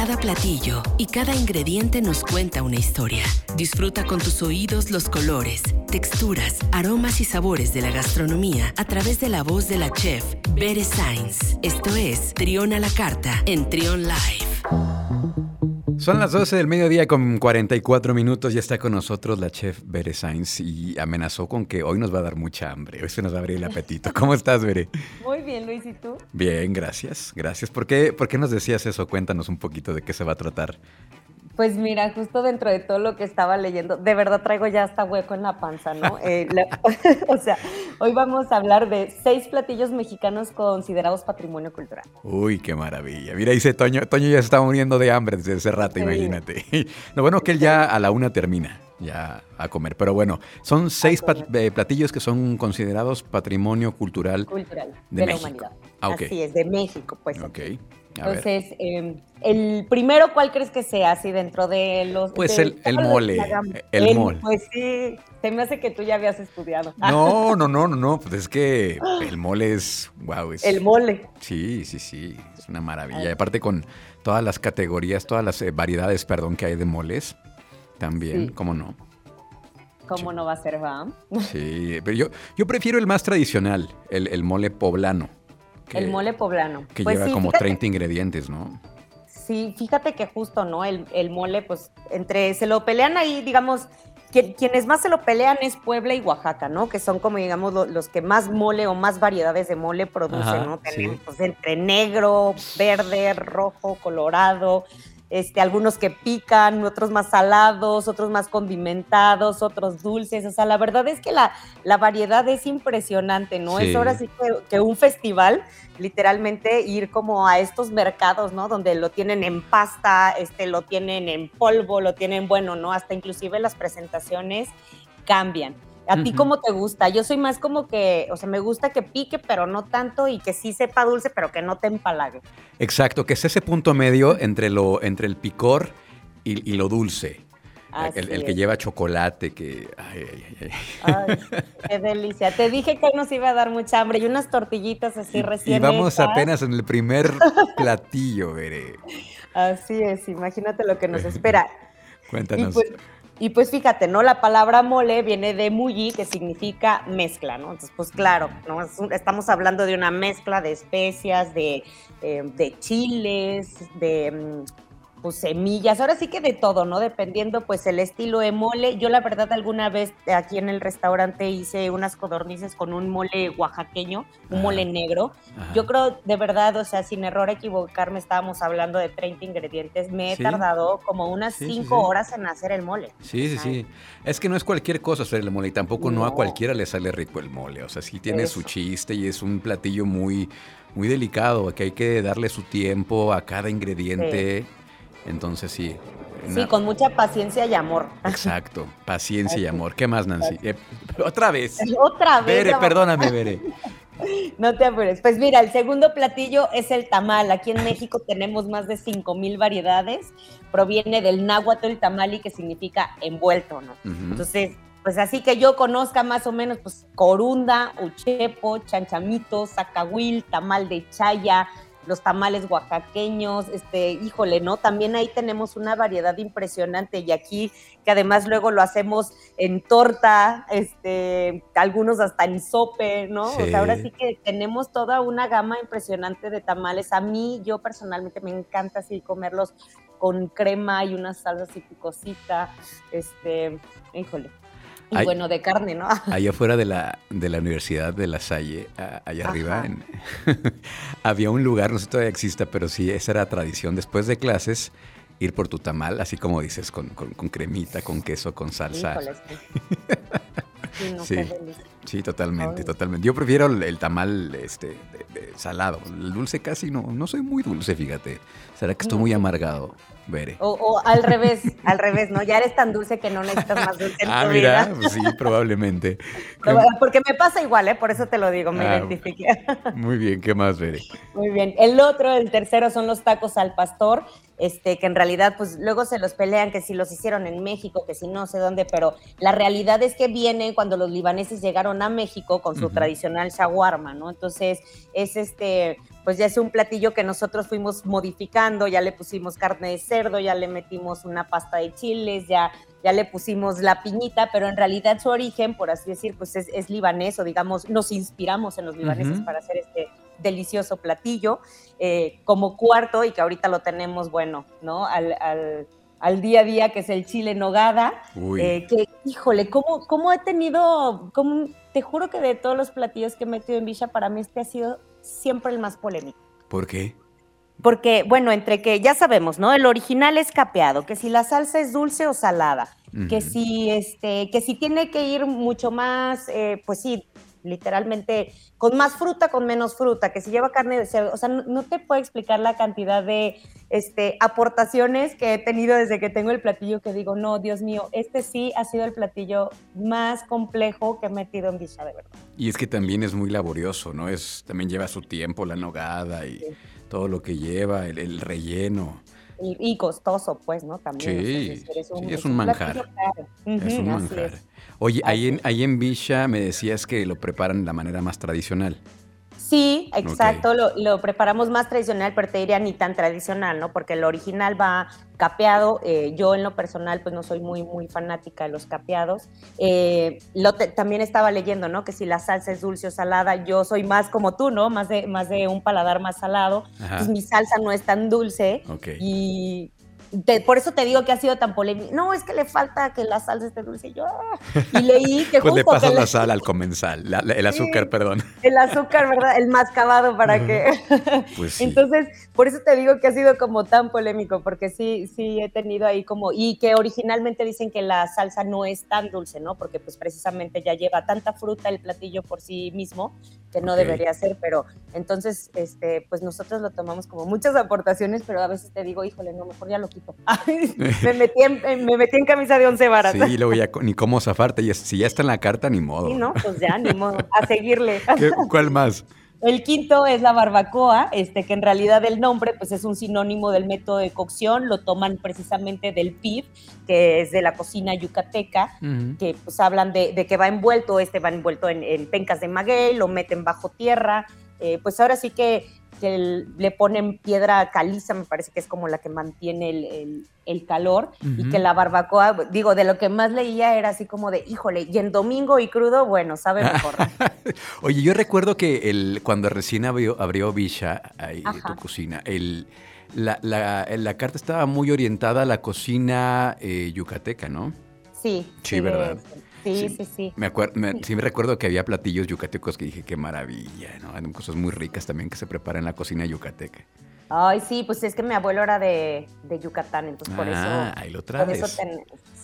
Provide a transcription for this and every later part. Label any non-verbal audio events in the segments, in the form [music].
Cada platillo y cada ingrediente nos cuenta una historia. Disfruta con tus oídos los colores, texturas, aromas y sabores de la gastronomía a través de la voz de la chef Bere Sainz. Esto es Trión a la Carta en Trión Live. Son las 12 del mediodía con 44 minutos. Ya está con nosotros la chef Bere Sainz y amenazó con que hoy nos va a dar mucha hambre. Hoy se nos va a abrir el apetito. ¿Cómo estás, Bere? Bien, Luis. ¿Y tú? Bien, gracias. Gracias. ¿Por qué, ¿Por qué nos decías eso? Cuéntanos un poquito de qué se va a tratar. Pues mira, justo dentro de todo lo que estaba leyendo, de verdad traigo ya hasta hueco en la panza, ¿no? Eh, [laughs] o sea, hoy vamos a hablar de seis platillos mexicanos considerados patrimonio cultural. Uy, qué maravilla. Mira, dice Toño, Toño ya se está muriendo de hambre desde ese rato, imagínate. [laughs] Lo bueno que él ya a la una termina ya a comer. Pero bueno, son seis eh, platillos que son considerados patrimonio cultural, de, la humanidad. Ah, Así es, de México, pues. Ok. Entonces, em, el primero, ¿cuál crees que sea? Así dentro de los. Pues el, mole. El, mole. Pues sí, se me hace que tú ya habías estudiado. No, [laughs] no, no, no, no. Pues es que el mole es. Wow, es, el mole. Sí, sí, sí. Es una maravilla. Y aparte con todas las categorías, todas las eh, variedades, perdón, que hay de moles. También, ¿cómo no? ¿Cómo no va a ser, va? [laughs] Sí, pero yo, yo prefiero el más tradicional, el, el mole poblano el mole poblano. Que pues lleva como 30 ingredientes, ¿no? Sí, fíjate que justo, ¿no? El, mole, pues, entre, se lo pelean ahí, digamos, quienes más se lo pelean es Puebla y Oaxaca, ¿no? Que son como, digamos, los que más mole o más variedades de mole producen, ¿no? Tenemos pues, entre negro, verde, rojo, colorado, este, algunos que pican, otros más salados, otros más condimentados, otros dulces. O sea, la verdad es que la, la variedad es impresionante, ¿no? Es ahora sí que, un festival, literalmente ir como a estos mercados, ¿no? Donde lo tienen en pasta, este, lo tienen en polvo, lo tienen, bueno, ¿no? Hasta inclusive las presentaciones cambian. ¿A ti cómo te gusta? Yo soy más como que, o sea, me gusta que pique, pero no tanto, y que sí sepa dulce, pero que no te empalague. Exacto, que es ese punto medio entre, lo, entre el picor y, lo dulce. El, que lleva chocolate, que... Ay, ay, ay. qué [laughs] delicia. Te dije que nos iba a dar mucha hambre y unas tortillitas así recién Y vamos apenas en el primer [laughs] platillo, veré. Así es, imagínate lo que nos [laughs] espera. Cuéntanos. Pues, y pues fíjate, ¿no? La palabra mole viene de mulli, que significa mezcla, ¿no? Entonces, pues claro, ¿no? estamos hablando de una mezcla de especias, de, eh, de chiles, de mm, pues semillas, ahora sí que de todo, ¿no? Dependiendo pues el estilo de mole. Yo la verdad alguna vez aquí en el restaurante hice unas codornices con un mole oaxaqueño, un mole negro. Yo creo de verdad, o sea, sin error equivocarme, estábamos hablando de 30 ingredientes. Me he tardado como unas 5 horas en hacer el mole. Sí, sí, sí. Es que no es cualquier cosa hacer el mole y tampoco no, a cualquiera le sale rico el mole. O sea, sí tiene su chiste y es un platillo muy muy delicado, que hay que darle su tiempo a cada ingrediente. Entonces sí. Sí, con mucha paciencia y amor. Exacto, paciencia y amor. ¿Qué más, Nancy? Eh, otra vez. [laughs] Otra vez. Bere, perdóname, Bere. [laughs] No te apures. Pues mira, el segundo platillo es el tamal. Aquí en México [laughs] tenemos más de 5000 variedades. Proviene del náhuatl tamali, que significa envuelto, ¿no? Entonces, pues así que yo conozca más o menos, pues corunda, uchepo, chanchamito, zacahuil, tamal de chaya, los tamales oaxaqueños, este, híjole, ¿no? También ahí tenemos una variedad impresionante y aquí que además luego lo hacemos en torta, este, algunos hasta en sope, ¿no? O sea, ahora sí que tenemos toda una gama impresionante de tamales. A mí, yo personalmente me encanta así comerlos con crema y una salsa así picosita, este, híjole, y bueno, de carne, ¿no? [laughs] Allá afuera de la, de la Universidad de La Salle, allá arriba, [laughs] había un lugar, no sé si todavía exista, pero sí, esa era tradición. Después de clases, ir por tu tamal, así como dices, con, con, cremita, con queso, con salsa. sí, [laughs] sí, totalmente, totalmente. Yo prefiero el, tamal este, salado. El dulce casi no, no soy muy dulce, fíjate. ¿Será que estoy muy amargado? Veré. O, al revés, al revés, ¿no? Ya eres tan dulce que no necesitas más dulce en ah, mira, Pues sí, probablemente. [laughs] Porque me pasa igual, ¿eh? Por eso te lo digo, me ah, identifiqué. [laughs] Muy bien, ¿qué más, Veré? Muy bien. El otro, el tercero, son los tacos al pastor, este, que en realidad, pues luego se los pelean, que si los hicieron en México, que si no sé dónde, pero la realidad es que vienen cuando los libaneses llegaron a México con su tradicional shawarma, ¿no? Entonces, es este pues ya es un platillo que nosotros fuimos modificando, ya le pusimos carne de cerdo, ya le metimos una pasta de chiles, ya, ya le pusimos la piñita, pero en realidad su origen, por así decir, pues es, libanés o digamos, nos inspiramos en los libaneses para hacer este delicioso platillo. Eh, como cuarto, y que ahorita lo tenemos, bueno, ¿no? Al, al, día a día, que es el chile nogada, eh, que, híjole, ¿cómo, cómo he tenido, cómo, te juro que de todos los platillos que he metido en Villa, para mí este ha sido siempre el más polémico. ¿Por qué? Porque, bueno, entre que ya sabemos, ¿no? El original es capeado, que si la salsa es dulce o salada, que si este, que si tiene que ir mucho más, eh, pues sí, literalmente con más fruta, con menos fruta, que si lleva carne de cerdo, o sea, no, te puedo explicar la cantidad de este, aportaciones que he tenido desde que tengo el platillo que digo, no, Dios mío, este sí ha sido el platillo más complejo que he metido en Villa, de verdad. Y es que también es muy laborioso, ¿no? Es, también lleva su tiempo la nogada y todo lo que lleva, el relleno y, costoso, pues, ¿no? También. Sí, es un, es un manjar. es un manjar. Oye, ahí en, ahí en Villa me decías que lo preparan de la manera más tradicional. Sí, exacto, lo, preparamos más tradicional, pero te diría ni tan tradicional, ¿no? Porque el original va capeado. Eh, yo en lo personal, pues no soy muy, muy fanática de los capeados. Eh, lo también estaba leyendo, ¿no? Que si la salsa es dulce o salada, yo soy más como tú, ¿no? Más de, más de un paladar más salado. Pues mi salsa no es tan dulce. Y por eso te digo que ha sido tan polémico. No, es que le falta que la salsa esté dulce. Y yo, ah, y leí que [laughs] Pues le pasas la sal al comensal, el azúcar, perdón. El azúcar, ¿verdad? El mascabado para que... [laughs] Pues sí. Entonces, por eso te digo que ha sido como tan polémico, porque sí, sí he tenido ahí como... Y que originalmente dicen que la salsa no es tan dulce, ¿no? Porque pues precisamente ya lleva tanta fruta el platillo por sí mismo, que no debería ser, pero entonces, este, pues nosotros lo tomamos como muchas aportaciones, pero a veces te digo, híjole, no, mejor ya lo quito [laughs] me, metí en, me metí en camisa de once varas. Sí, luego ya ni cómo zafarte. Y si ya está en la carta, ni modo. Sí, no, pues ya, ni modo. A seguirle. [laughs] ¿Cuál más? El quinto es la barbacoa, este, que en realidad el nombre pues, es un sinónimo del método de cocción, lo toman precisamente del PIB, que es de la cocina yucateca, que pues hablan de, que va envuelto, este va envuelto en, pencas de maguey, lo meten bajo tierra, eh, pues ahora sí que que le ponen piedra caliza, me parece que es como la que mantiene el, calor, y que la barbacoa, digo, de lo que más leía era así como de, híjole, y en domingo y crudo, bueno, sabe mejor. [laughs] Oye, yo recuerdo que el, cuando recién abrió, abrió Villa, ahí, tu cocina, el, la, la, carta estaba muy orientada a la cocina eh, yucateca, ¿no? Sí. Sí, ¿verdad? Sí, sí, sí. Me acuerdo, sí me recuerdo que había platillos yucatecos que dije, qué maravilla, ¿no? Hay cosas muy ricas también que se preparan en la cocina yucateca. Ay, sí, pues es que mi abuelo era de, Yucatán, entonces por ah, eso... ahí lo traes.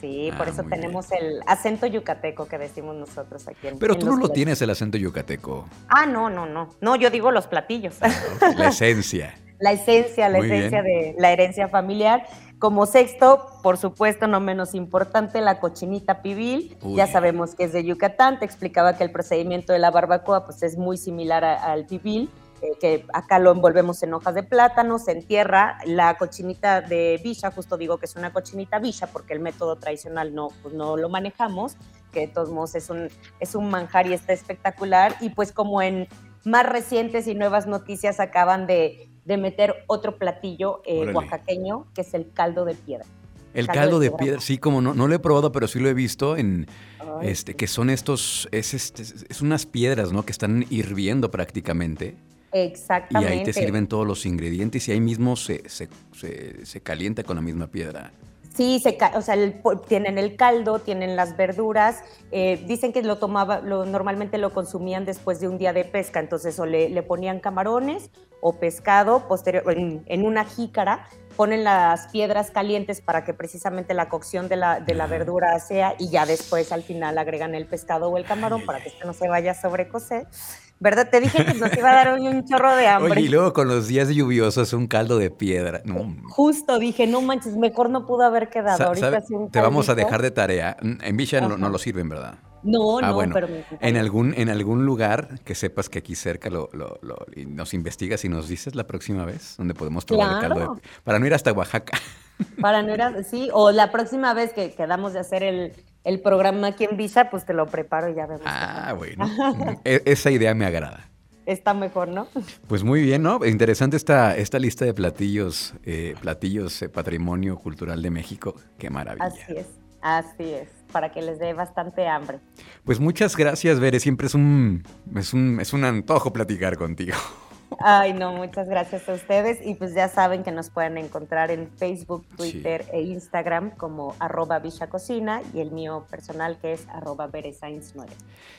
sí, por eso tenemos ah, el acento yucateco que decimos nosotros aquí en Pero tú no lo tienes el acento yucateco. Ah, no, no, no. No, yo digo los platillos. Ah, [laughs] la esencia. la esencia, la esencia de la herencia familiar. Como sexto, por supuesto, no menos importante, la cochinita pibil. Ya sabemos que es de Yucatán. Te explicaba que el procedimiento de la barbacoa pues, es muy similar al pibil, eh, que acá lo envolvemos en hojas de plátano, se entierra. La cochinita de Villa, justo digo que es una cochinita Villa porque el método tradicional no, pues, no lo manejamos, que de todos modos es un, es un manjar y está espectacular. Y pues como en más recientes y nuevas noticias acaban de de meter otro platillo eh, oaxaqueño, que es el caldo de piedra. El caldo, de, piedra, sí, como no, no lo he probado, pero sí lo he visto en, este, que son estos, es, este, es unas piedras, ¿no? Que están hirviendo prácticamente. Exactamente. Y ahí te sirven todos los ingredientes y ahí mismo se, se, se calienta con la misma piedra. Sí, se, o sea, tienen el caldo, tienen las verduras. Eh, dicen que lo tomaba, lo, normalmente lo consumían después de un día de pesca, entonces o le, ponían camarones o pescado posterior, en, una jícara, ponen las piedras calientes para que precisamente la cocción de la, de la verdura sea y ya después al final agregan el pescado o el camarón para que esto no se vaya a sobrecocer. ¿Verdad? Te dije que nos iba a dar un chorro de hambre. Oye, y luego con los días lluviosos un caldo de piedra. Justo dije, no manches, mejor no pudo haber quedado. Ahorita Te vamos a dejar de tarea. En Villa no, lo sirven, ¿verdad? No, ah, no, bueno. pero en algún, en algún lugar que sepas que aquí cerca lo, lo, nos investigas y nos dices la próxima vez donde podemos probar el caldo de, para no ir hasta Oaxaca. Para no ir a, sí, o la próxima vez que quedamos de hacer el, el programa aquí en Visa, pues te lo preparo y ya vemos. Ah, bueno. E, esa idea me agrada. está mejor, ¿no? Pues muy bien, ¿no? Interesante esta, esta lista de platillos, eh, platillos eh, patrimonio cultural de México. Qué maravilla. Así es, así es, para que les dé bastante hambre. Pues muchas gracias, Bere. Siempre es un, es un, es un antojo platicar contigo. Ay, no, muchas gracias a ustedes. Y pues ya saben que nos pueden encontrar en Facebook, Twitter e Instagram como arroba Cocina y el mío personal que es arroba 9.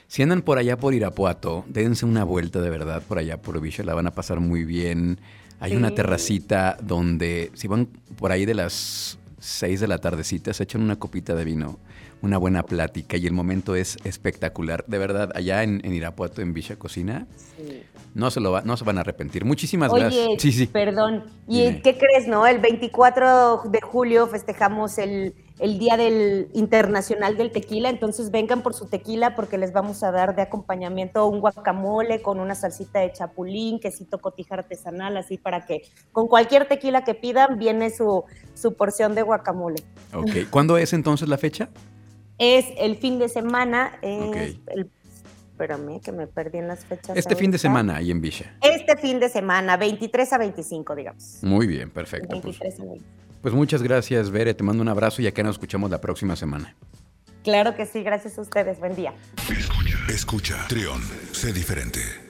Si andan por allá por Irapuato, dense una vuelta de verdad por allá por Villa, la van a pasar muy bien. Hay una terracita donde si van por ahí de las 6 de la tardecita, se echan una copita de vino una buena plática y el momento es espectacular. De verdad, allá en, Irapuato, en Villa Cocina, no, se lo no se van a arrepentir. Muchísimas gracias. Sí, sí. Perdón. ¿Y qué crees, no? El 24 de julio festejamos el, el Día del Internacional del Tequila, entonces vengan por su tequila porque les vamos a dar de acompañamiento un guacamole con una salsita de chapulín, quesito cotija artesanal, así para que con cualquier tequila que pidan viene su, su porción de guacamole. Ok, ¿cuándo es entonces la fecha? Es el fin de semana, espérame que me perdí en las fechas. Este fin de semana ahí en Villa. Este fin de semana, 23 a 25, digamos. Muy bien, perfecto. 23 pues, pues muchas gracias, Bere. Te mando un abrazo y acá nos escuchamos la próxima semana. Claro que sí, gracias a ustedes. Buen día. Escucha, escucha, Trión, sé diferente.